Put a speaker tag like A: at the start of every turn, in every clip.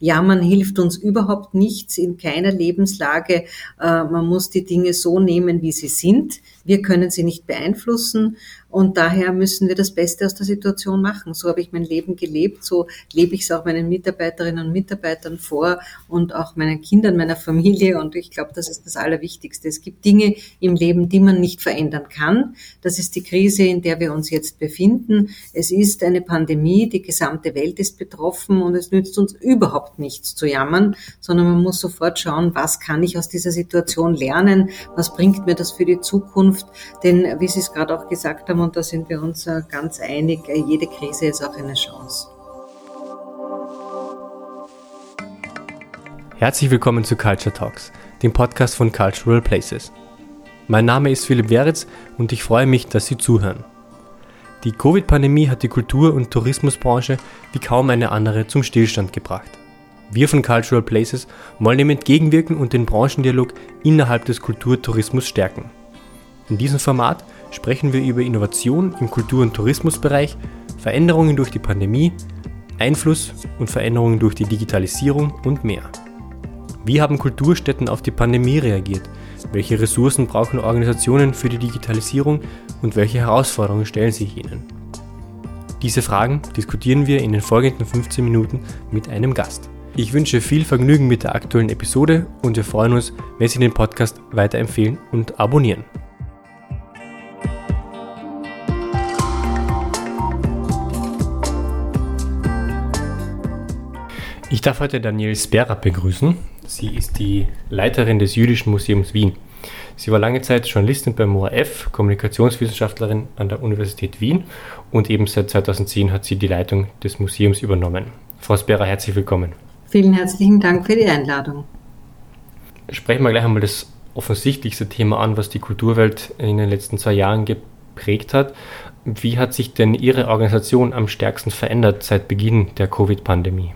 A: Jammern hilft uns überhaupt nichts in keiner Lebenslage. Äh, man muss die Dinge so nehmen, wie sie sind. Wir können sie nicht beeinflussen und daher müssen wir das Beste aus der Situation machen. So habe ich mein Leben gelebt, so lebe ich es auch meinen Mitarbeiterinnen und Mitarbeitern vor und auch meinen Kindern, meiner Familie und ich glaube, das ist das Allerwichtigste. Es gibt Dinge im Leben, die man nicht verändern kann. Das ist die Krise, in der wir uns jetzt befinden. Es ist eine Pandemie, die gesamte Welt ist betroffen und es nützt uns überhaupt nichts zu jammern, sondern man muss sofort schauen, was kann ich aus dieser Situation lernen, was bringt mir das für die Zukunft Zukunft. Denn wie Sie es gerade auch gesagt haben, und da sind wir uns äh, ganz einig, äh, jede Krise ist auch eine Chance.
B: Herzlich willkommen zu Culture Talks, dem Podcast von Cultural Places. Mein Name ist Philipp Weritz und ich freue mich, dass Sie zuhören. Die Covid-Pandemie hat die Kultur- und Tourismusbranche wie kaum eine andere zum Stillstand gebracht. Wir von Cultural Places wollen dem entgegenwirken und den Branchendialog innerhalb des Kulturtourismus stärken. In diesem Format sprechen wir über Innovation im Kultur- und Tourismusbereich, Veränderungen durch die Pandemie, Einfluss und Veränderungen durch die Digitalisierung und mehr. Wie haben Kulturstätten auf die Pandemie reagiert? Welche Ressourcen brauchen Organisationen für die Digitalisierung und welche Herausforderungen stellen sich ihnen? Diese Fragen diskutieren wir in den folgenden 15 Minuten mit einem Gast. Ich wünsche viel Vergnügen mit der aktuellen Episode und wir freuen uns, wenn Sie den Podcast weiterempfehlen und abonnieren. Ich darf heute Danielle Spera begrüßen. Sie ist die Leiterin des Jüdischen Museums Wien. Sie war lange Zeit Journalistin beim ORF, Kommunikationswissenschaftlerin an der Universität Wien und eben seit 2010 hat sie die Leitung des Museums übernommen. Frau Spera, herzlich willkommen.
A: Vielen herzlichen Dank für die Einladung.
B: Sprechen wir gleich einmal das offensichtlichste Thema an, was die Kulturwelt in den letzten zwei Jahren geprägt hat. Wie hat sich denn Ihre Organisation am stärksten verändert seit Beginn der Covid-Pandemie?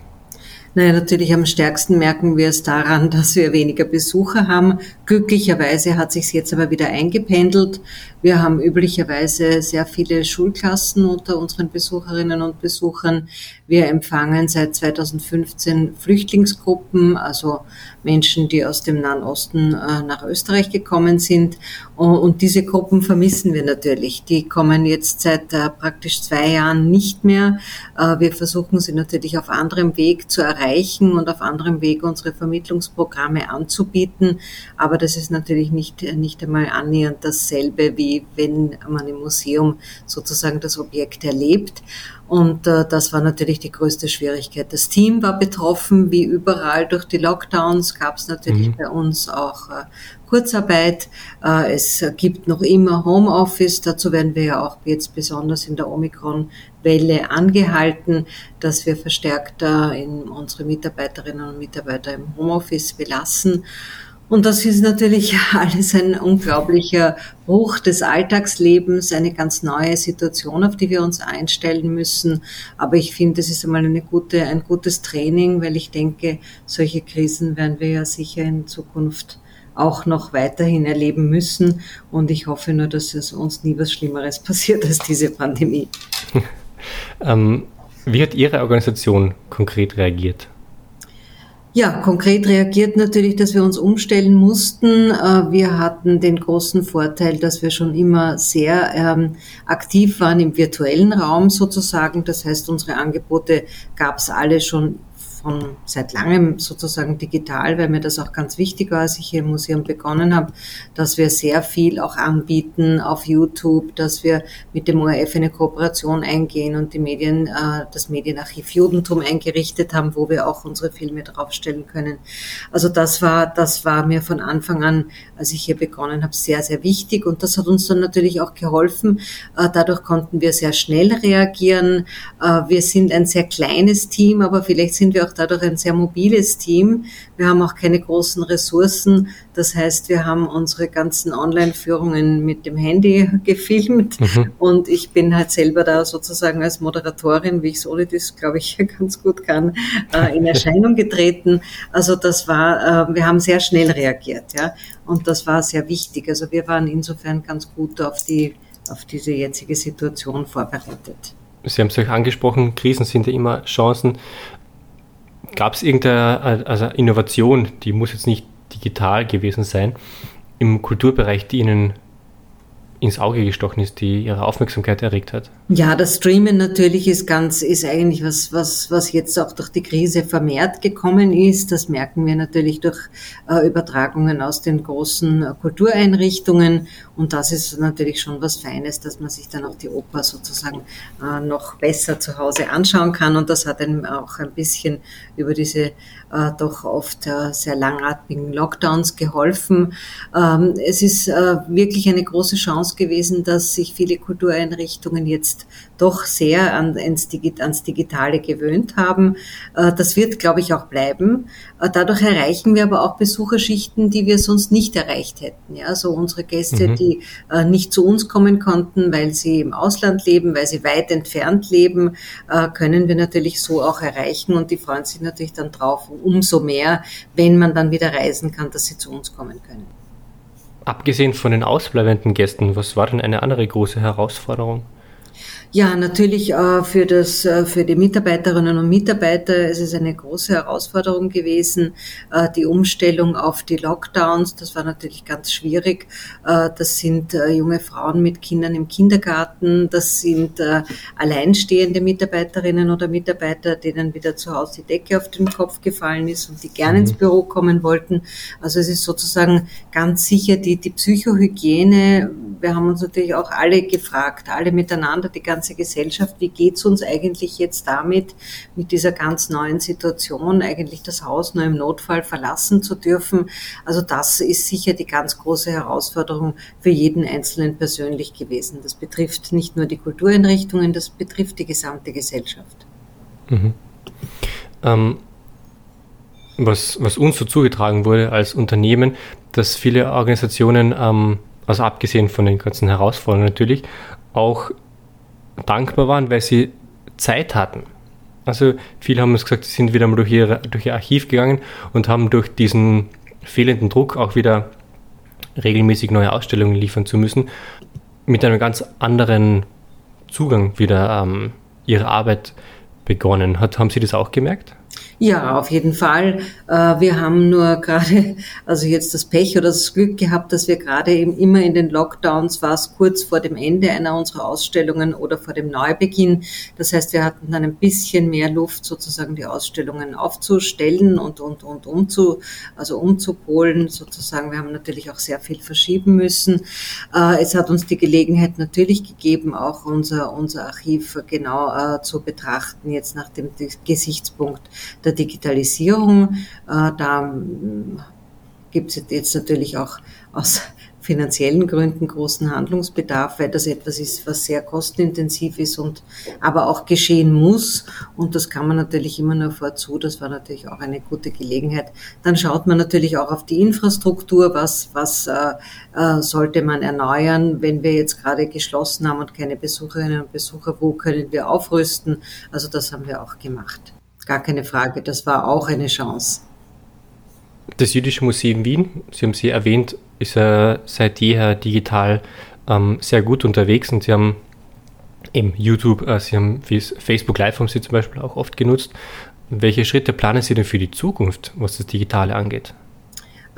A: Naja, natürlich am stärksten merken wir es daran, dass wir weniger Besucher haben. Glücklicherweise hat sich jetzt aber wieder eingependelt. Wir haben üblicherweise sehr viele Schulklassen unter unseren Besucherinnen und Besuchern. Wir empfangen seit 2015 Flüchtlingsgruppen, also Menschen, die aus dem Nahen Osten äh, nach Österreich gekommen sind. Und diese Gruppen vermissen wir natürlich. Die kommen jetzt seit äh, praktisch zwei Jahren nicht mehr. Äh, wir versuchen sie natürlich auf anderem Weg zu erreichen und auf anderem Weg unsere Vermittlungsprogramme anzubieten. Aber das ist natürlich nicht, nicht einmal annähernd dasselbe, wie wenn man im Museum sozusagen das Objekt erlebt. Und äh, das war natürlich die größte Schwierigkeit. Das Team war betroffen, wie überall durch die Lockdowns gab es natürlich mhm. bei uns auch äh, Kurzarbeit. Äh, es gibt noch immer Homeoffice. Dazu werden wir ja auch jetzt besonders in der Omikron-Welle angehalten, dass wir verstärkt äh, in unsere Mitarbeiterinnen und Mitarbeiter im Homeoffice belassen. Und das ist natürlich alles ein unglaublicher Bruch des Alltagslebens, eine ganz neue Situation, auf die wir uns einstellen müssen. Aber ich finde, es ist einmal eine gute, ein gutes Training, weil ich denke, solche Krisen werden wir ja sicher in Zukunft auch noch weiterhin erleben müssen. Und ich hoffe nur, dass es uns nie was Schlimmeres passiert als diese Pandemie.
B: ähm, wie hat Ihre Organisation konkret reagiert?
A: Ja, konkret reagiert natürlich, dass wir uns umstellen mussten. Äh, wir hatten den großen Vorteil, dass wir schon immer sehr ähm, aktiv waren im virtuellen Raum sozusagen. Das heißt, unsere Angebote gab es alle schon von seit langem sozusagen digital, weil mir das auch ganz wichtig war, als ich hier im Museum begonnen habe, dass wir sehr viel auch anbieten auf YouTube, dass wir mit dem ORF eine Kooperation eingehen und die Medien, äh, das Medienarchiv Judentum eingerichtet haben, wo wir auch unsere Filme draufstellen können. Also das war, das war mir von Anfang an, als ich hier begonnen habe, sehr, sehr wichtig und das hat uns dann natürlich auch geholfen. Äh, dadurch konnten wir sehr schnell reagieren. Äh, wir sind ein sehr kleines Team, aber vielleicht sind wir auch dadurch ein sehr mobiles Team. Wir haben auch keine großen Ressourcen. Das heißt, wir haben unsere ganzen Online-Führungen mit dem Handy gefilmt mhm. und ich bin halt selber da sozusagen als Moderatorin, wie ich es ohne das, glaube ich, ganz gut kann, äh, in Erscheinung getreten. Also das war, äh, wir haben sehr schnell reagiert, ja, und das war sehr wichtig. Also wir waren insofern ganz gut auf die auf diese jetzige Situation vorbereitet.
B: Sie haben es euch angesprochen, Krisen sind ja immer Chancen Gab es irgendeine also Innovation, die muss jetzt nicht digital gewesen sein, im Kulturbereich, die Ihnen ins Auge gestochen ist, die ihre Aufmerksamkeit erregt hat?
A: Ja, das Streamen natürlich ist ganz, ist eigentlich was, was, was jetzt auch durch die Krise vermehrt gekommen ist. Das merken wir natürlich durch äh, Übertragungen aus den großen äh, Kultureinrichtungen. Und das ist natürlich schon was Feines, dass man sich dann auch die Oper sozusagen äh, noch besser zu Hause anschauen kann. Und das hat einem auch ein bisschen über diese äh, doch oft äh, sehr langatmigen Lockdowns geholfen. Ähm, es ist äh, wirklich eine große Chance gewesen, dass sich viele Kultureinrichtungen jetzt doch sehr an, ans, Digitale gewöhnt haben. Äh, das wird, glaube ich, auch bleiben. Äh, dadurch erreichen wir aber auch Besucherschichten, die wir sonst nicht erreicht hätten. Ja, so unsere Gäste, mhm. die äh, nicht zu uns kommen konnten, weil sie im Ausland leben, weil sie weit entfernt leben, können wir natürlich so auch erreichen und die freuen sich natürlich dann drauf umso mehr, wenn man dann wieder reisen kann, dass sie zu uns kommen können.
B: Abgesehen von den ausbleibenden Gästen, was war denn eine andere große Herausforderung?
A: Ja, natürlich äh, für, das, äh, für die Mitarbeiterinnen und Mitarbeiter ist es eine große Herausforderung gewesen, äh, die Umstellung auf die Lockdowns. Das war natürlich ganz schwierig. Das sind junge Frauen mit Kindern im Kindergarten. Das sind alleinstehende Mitarbeiterinnen oder Mitarbeiter, denen wieder zu Hause die Decke auf den Kopf gefallen ist und die gerne mhm. ins Büro kommen wollten. Also es ist sozusagen ganz sicher die, die Psychohygiene. Wir haben uns natürlich auch alle gefragt, alle miteinander, die ganze ganze Gesellschaft, wie geht es uns eigentlich jetzt damit, mit dieser ganz neuen Situation, eigentlich das Haus nur im Notfall verlassen zu dürfen. Also das ist sicher die ganz große Herausforderung für jeden Einzelnen persönlich gewesen. Das betrifft nicht nur die Kultureinrichtungen, das betrifft die gesamte Gesellschaft. Mhm.
B: Ähm, was, was uns so zugetragen wurde als Unternehmen, dass viele Organisationen, ähm, also abgesehen von den ganzen Herausforderungen natürlich, auch dankbar waren, weil sie Zeit hatten. Also viele haben uns gesagt, sie sind wieder mal durch, ihre, durch ihr Archiv gegangen und haben durch diesen fehlenden Druck auch wieder regelmäßig neue Ausstellungen liefern zu müssen, mit einem ganz anderen Zugang wieder ähm, ihre Arbeit begonnen. Hat, haben Sie das auch gemerkt?
A: Ja, auf jeden Fall. Äh, wir haben nur gerade, also jetzt das Pech oder das Glück gehabt, dass wir gerade immer in den Lockdowns war es kurz vor dem Ende einer unserer Ausstellungen oder vor dem Neubeginn. Das heißt, wir hatten dann ein bisschen mehr Luft, sozusagen die Ausstellungen aufzustellen und, und, und umzu, also umzupolen sozusagen. Wir haben natürlich auch sehr viel verschieben müssen. Äh, es hat uns die Gelegenheit natürlich gegeben, auch unser, unser Archiv genau äh, zu betrachten, jetzt nach dem Gesichtspunkt der der Digitalisierung. Äh, da hm, gibt es jetzt natürlich auch aus finanziellen Gründen großen Handlungsbedarf, weil das etwas ist, was sehr kostenintensiv ist und aber auch geschehen muss. Und das kann man natürlich immer nur vorzu. Das war natürlich auch eine gute Gelegenheit. Dann schaut man natürlich auch auf die Infrastruktur. Was, was äh, äh, sollte man erneuern, wenn wir jetzt gerade geschlossen haben und keine Besucherinnen und Besucher? Wo können wir aufrüsten? Also das haben wir auch gemacht gar keine Frage. Das war auch eine Chance.
B: Das Jüdische Museum Wien, Sie haben sie erwähnt, ist äh, seit jeher digital ähm, sehr gut unterwegs und Sie haben eben YouTube, äh, Sie haben Facebook Live haben Sie zum Beispiel auch oft genutzt. Welche Schritte planen Sie denn für die Zukunft, was das Digitale angeht?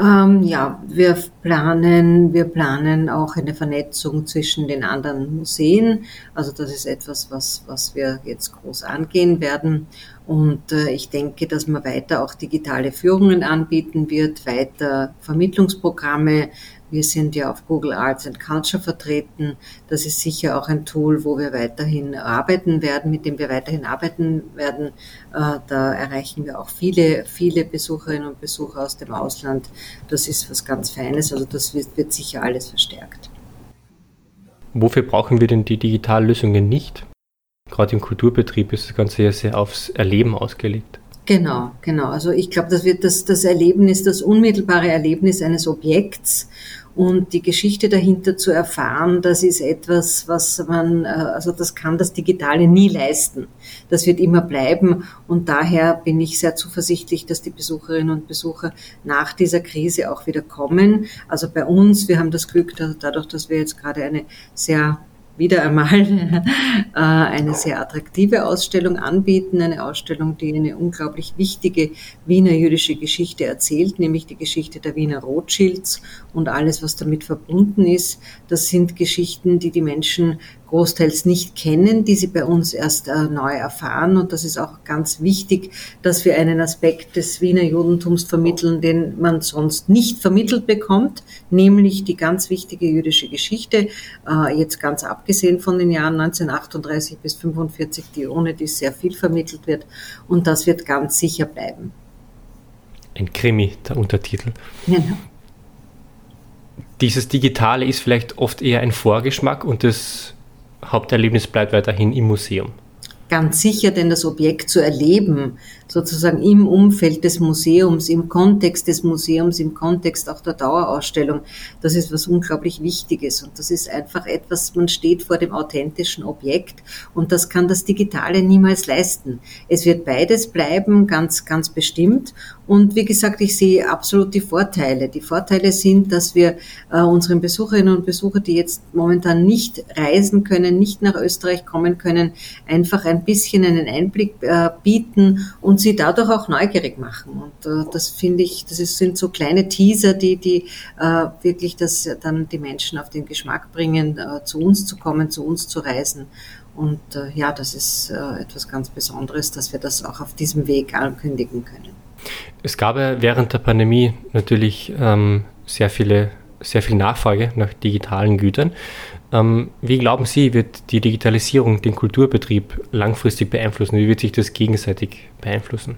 A: Ähm, ja, wir planen, wir planen auch eine Vernetzung zwischen den anderen Museen. Also das ist etwas, was, was wir jetzt groß angehen werden. Und äh, ich denke, dass man weiter auch digitale Führungen anbieten wird, weiter Vermittlungsprogramme. Wir sind ja auf Google Arts and Culture vertreten. Das ist sicher auch ein Tool, wo wir weiterhin arbeiten werden, mit dem wir weiterhin arbeiten werden. Äh, da erreichen wir auch viele, viele Besucherinnen und Besucher aus dem Ausland. Das ist was ganz Feines. Also das wird, wird sicher alles verstärkt.
B: Wofür brauchen wir denn die Digitallösungen nicht? gerade im Kulturbetrieb ist das Ganze ja sehr aufs Erleben ausgelegt.
A: Genau, genau. Also ich glaube, das wird das, das Erlebnis, das unmittelbare Erlebnis eines Objekts und die Geschichte dahinter zu erfahren, das ist etwas, was man, äh, also das kann das Digitale nie leisten. Das wird immer bleiben und daher bin ich sehr zuversichtlich, dass die Besucherinnen und Besucher nach dieser Krise auch wieder kommen. Also bei uns, wir haben das Glück, dass dadurch, dass wir jetzt gerade eine sehr wieder einmal äh, eine sehr attraktive Ausstellung anbieten, eine Ausstellung, die eine unglaublich wichtige Wiener jüdische Geschichte erzählt, nämlich die Geschichte der Wiener Rothschilds und alles, was damit verbunden ist. Das sind Geschichten, die die Menschen großteils nicht kennen, die sie bei uns erst äh, neu erfahren. Und das ist auch ganz wichtig, dass wir einen Aspekt des Wiener Judentums vermitteln, den man sonst nicht vermittelt bekommt, nämlich die ganz wichtige jüdische Geschichte, äh, jetzt ganz abgesehen von den Jahren 1938 bis 1945, die ohne die sehr viel vermittelt wird. Und das wird ganz sicher bleiben.
B: Ein Krimi, der Untertitel. Genau. Dieses Digitale ist vielleicht oft eher ein Vorgeschmack und das Haupterlebnis bleibt weiterhin im Museum.
A: Ganz sicher, denn das Objekt zu erleben, sozusagen im Umfeld des Museums, im Kontext des Museums, im Kontext auch der Dauerausstellung, das ist was unglaublich Wichtiges. Und das ist einfach etwas, man steht vor dem authentischen Objekt und das kann das Digitale niemals leisten. Es wird beides bleiben, ganz, ganz bestimmt. Und wie gesagt, ich sehe absolut die Vorteile. Die Vorteile sind, dass wir äh, unseren Besucherinnen und Besuchern, die jetzt momentan nicht reisen können, nicht nach Österreich kommen können, einfach ein bisschen einen Einblick äh, bieten und sie dadurch auch neugierig machen. Und äh, das finde ich, das sind so kleine Teaser, die, die wirklich das dann die Menschen auf den Geschmack bringen, zu uns zu kommen, zu uns zu reisen. Und äh, ja, das ist äh, etwas ganz Besonderes, dass wir das auch auf diesem Weg ankündigen können.
B: Es gab ja während der Pandemie natürlich ähm, sehr viele sehr viel Nachfrage nach digitalen Gütern. Ähm, wie glauben Sie, wird die Digitalisierung den Kulturbetrieb langfristig beeinflussen? Wie wird sich das gegenseitig beeinflussen?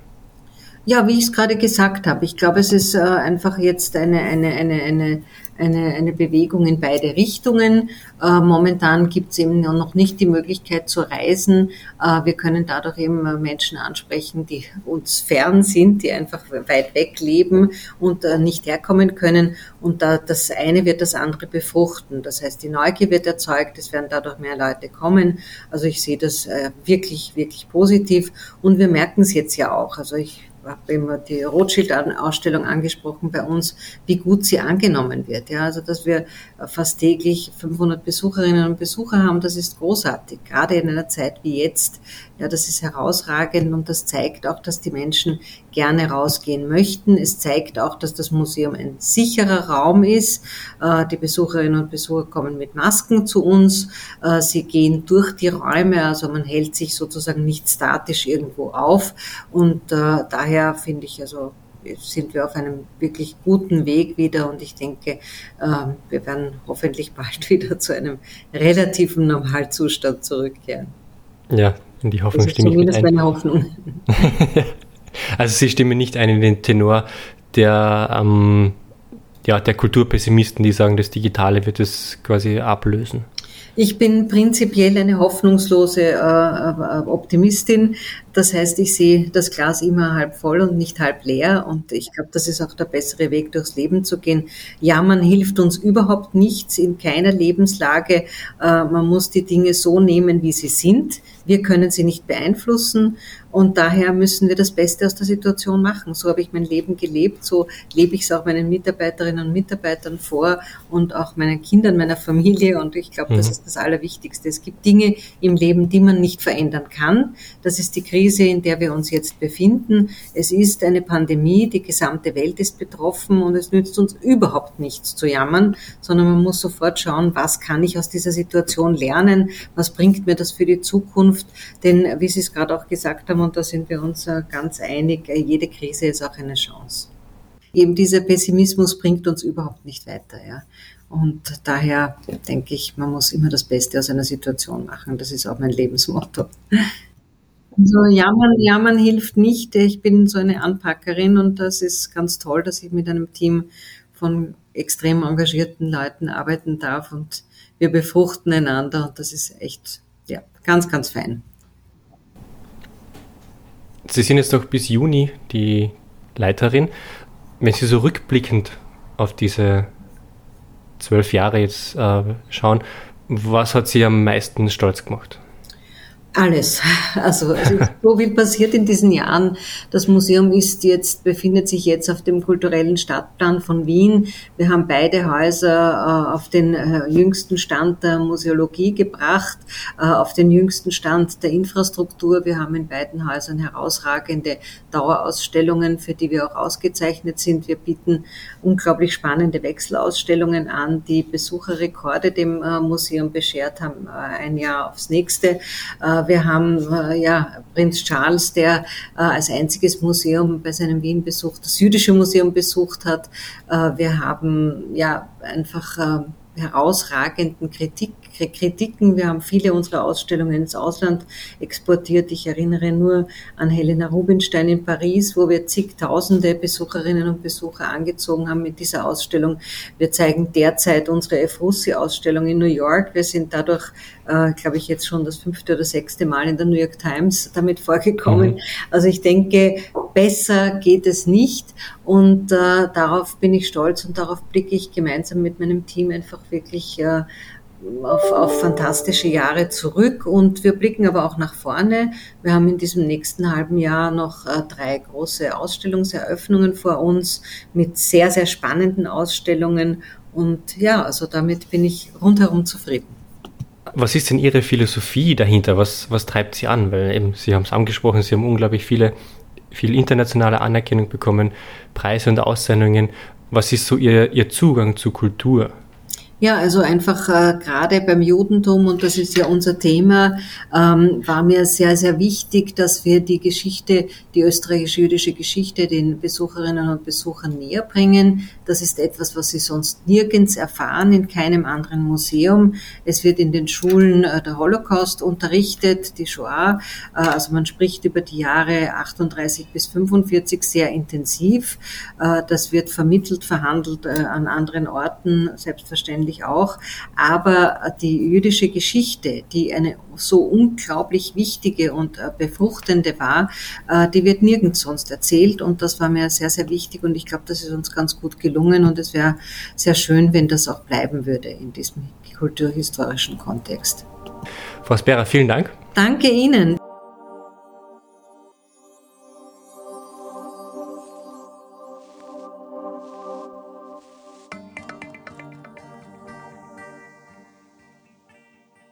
A: Ja, wie ich es gerade gesagt habe, ich glaube, es ist äh, einfach jetzt eine, eine, eine, eine eine, eine Bewegung in beide Richtungen. Äh, momentan gibt es eben noch nicht die Möglichkeit zu reisen. Äh, wir können dadurch eben Menschen ansprechen, die uns fern sind, die einfach weit weg leben und äh, nicht herkommen können. Und da, das eine wird das andere befruchten. Das heißt, die Neugier wird erzeugt, es werden dadurch mehr Leute kommen. Also ich sehe das äh, wirklich, wirklich positiv. Und wir merken es jetzt ja auch. Also ich habe immer die Rothschild-Ausstellung angesprochen bei uns, wie gut sie angenommen wird. Ja, also dass wir fast täglich 500 Besucherinnen und Besucher haben, das ist großartig. Gerade in einer Zeit wie jetzt, ja, das ist herausragend und das zeigt auch, dass die Menschen gerne rausgehen möchten. Es zeigt auch, dass das Museum ein sicherer Raum ist. Äh, die Besucherinnen und Besucher kommen mit Masken zu uns. Äh, sie gehen durch die Räume, also man hält sich sozusagen nicht statisch irgendwo auf. Und äh, daher finde ich also sind wir auf einem wirklich guten Weg wieder und ich denke, ähm, wir werden hoffentlich bald wieder zu einem relativen Normalzustand zurückkehren.
B: Ja, in die Hoffnung
A: stimme ich mit ein. meine Hoffnung.
B: also Sie stimmen nicht ein in den Tenor der, ähm, ja, der Kulturpessimisten, die sagen, das Digitale wird es quasi ablösen.
A: Ich bin prinzipiell eine hoffnungslose äh, äh, Optimistin. Das heißt, ich sehe das Glas immer halb voll und nicht halb leer. Und ich glaube, das ist auch der bessere Weg, durchs Leben zu gehen. Ja, man hilft uns überhaupt nichts in keiner Lebenslage. Äh, man muss die Dinge so nehmen, wie sie sind. Wir können sie nicht beeinflussen und daher müssen wir das Beste aus der Situation machen. So habe ich mein Leben gelebt, so lebe ich es auch meinen Mitarbeiterinnen und Mitarbeitern vor und auch meinen Kindern, meiner Familie und ich glaube, mhm. das ist das Allerwichtigste. Es gibt Dinge im Leben, die man nicht verändern kann. Das ist die Krise, in der wir uns jetzt befinden. Es ist eine Pandemie, die gesamte Welt ist betroffen und es nützt uns überhaupt nichts zu jammern, sondern man muss sofort schauen, was kann ich aus dieser Situation lernen, was bringt mir das für die Zukunft Zukunft. Denn wie Sie es gerade auch gesagt haben, und da sind wir uns äh, ganz einig, äh, jede Krise ist auch eine Chance. Eben dieser Pessimismus bringt uns überhaupt nicht weiter. Ja. Und daher denke ich, man muss immer das Beste aus einer Situation machen. Das ist auch mein Lebensmotto. Also jammern, jammern hilft nicht. Ich bin so eine Anpackerin und das ist ganz toll, dass ich mit einem Team von extrem engagierten Leuten arbeiten darf und wir befruchten einander und das ist echt ja, ganz, ganz fein.
B: Sie sind jetzt noch bis Juni die Leiterin. Wenn Sie so rückblickend auf diese zwölf Jahre jetzt äh, schauen, was hat Sie am meisten stolz gemacht?
A: Alles. Also es ist so viel passiert in diesen Jahren. Das Museum ist jetzt, befindet sich jetzt auf dem kulturellen Stadtplan von Wien. Wir haben beide Häuser äh, auf den äh, jüngsten Stand der Museologie gebracht, äh, auf den jüngsten Stand der Infrastruktur. Wir haben in beiden Häusern herausragende Dauerausstellungen, für die wir auch ausgezeichnet sind. Wir bieten unglaublich spannende Wechselausstellungen an, die Besucherrekorde dem Museum beschert haben, ein Jahr aufs nächste wir haben äh, ja Prinz Charles, der äh, als einziges Museum bei seinem Wien-Besuch das jüdische Museum besucht hat. Äh, wir haben ja einfach herausragenden Kritik, Kritiken. Wir haben viele unserer Ausstellungen ins Ausland exportiert. Ich erinnere nur an Helena Rubinstein in Paris, wo wir zigtausende Besucherinnen und Besucher angezogen haben mit dieser Ausstellung. Wir zeigen derzeit unsere Efrussi-Ausstellung in New York. Wir sind dadurch, äh, glaube ich, jetzt schon das fünfte oder sechste Mal in der New York Times damit vorgekommen. Mhm. Also ich denke, besser geht es nicht. Und äh, darauf bin ich stolz und darauf blicke ich gemeinsam mit meinem Team einfach wirklich äh, auf, auf fantastische Jahre zurück und wir blicken aber auch nach vorne. Wir haben in diesem nächsten halben Jahr noch äh, drei große Ausstellungseröffnungen vor uns mit sehr, sehr spannenden Ausstellungen und ja, also damit bin ich rundherum zufrieden.
B: Was ist denn Ihre Philosophie dahinter? Was, was treibt Sie an? Weil eben, Sie haben es angesprochen, Sie haben unglaublich viele, viel internationale Anerkennung bekommen, Preise und Auszeichnungen. Was ist so Ihr, Ihr Zugang zur Kultur?
A: Ja, also einfach äh, gerade beim Judentum, und das ist ja unser Thema, ähm, war mir sehr, sehr wichtig, dass wir die Geschichte, die österreichisch-jüdische Geschichte den Besucherinnen und Besuchern näher bringen. Das ist etwas, was sie sonst nirgends erfahren, in keinem anderen Museum. Es wird in den Schulen äh, der Holocaust unterrichtet, die Shoah. Äh, also man spricht über die Jahre 38 bis 45 sehr intensiv. Äh, das wird vermittelt, verhandelt äh, an anderen Orten, selbstverständlich natürlich auch. Aber die jüdische Geschichte, die eine so unglaublich wichtige und äh, befruchtende war, äh, die wird nirgends sonst erzählt. Und das war mir sehr, sehr wichtig. Und ich glaube, das ist uns ganz gut gelungen. Und es wäre sehr schön, wenn das auch bleiben würde in diesem kulturhistorischen Kontext.
B: Frau Spera, vielen Dank.
A: Danke Ihnen.